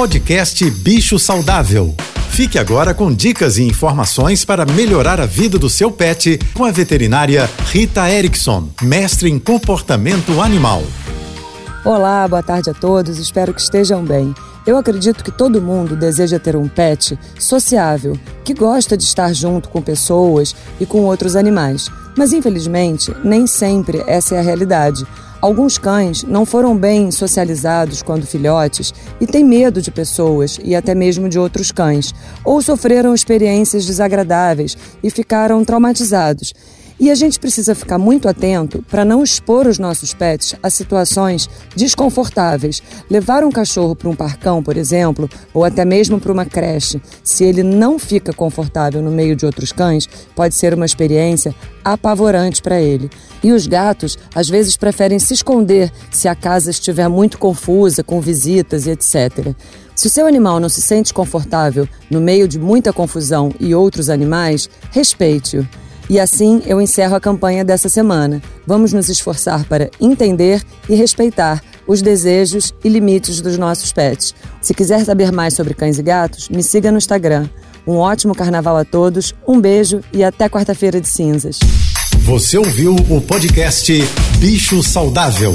Podcast Bicho Saudável. Fique agora com dicas e informações para melhorar a vida do seu pet com a veterinária Rita Erickson, mestre em comportamento animal. Olá, boa tarde a todos, espero que estejam bem. Eu acredito que todo mundo deseja ter um pet sociável, que gosta de estar junto com pessoas e com outros animais. Mas infelizmente, nem sempre essa é a realidade. Alguns cães não foram bem socializados quando filhotes e têm medo de pessoas e até mesmo de outros cães, ou sofreram experiências desagradáveis e ficaram traumatizados. E a gente precisa ficar muito atento para não expor os nossos pets a situações desconfortáveis. Levar um cachorro para um parcão, por exemplo, ou até mesmo para uma creche, se ele não fica confortável no meio de outros cães, pode ser uma experiência apavorante para ele. E os gatos, às vezes, preferem se esconder se a casa estiver muito confusa, com visitas e etc. Se o seu animal não se sente confortável no meio de muita confusão e outros animais, respeite-o. E assim eu encerro a campanha dessa semana. Vamos nos esforçar para entender e respeitar os desejos e limites dos nossos pets. Se quiser saber mais sobre cães e gatos, me siga no Instagram. Um ótimo carnaval a todos, um beijo e até quarta-feira de cinzas. Você ouviu o podcast Bicho Saudável.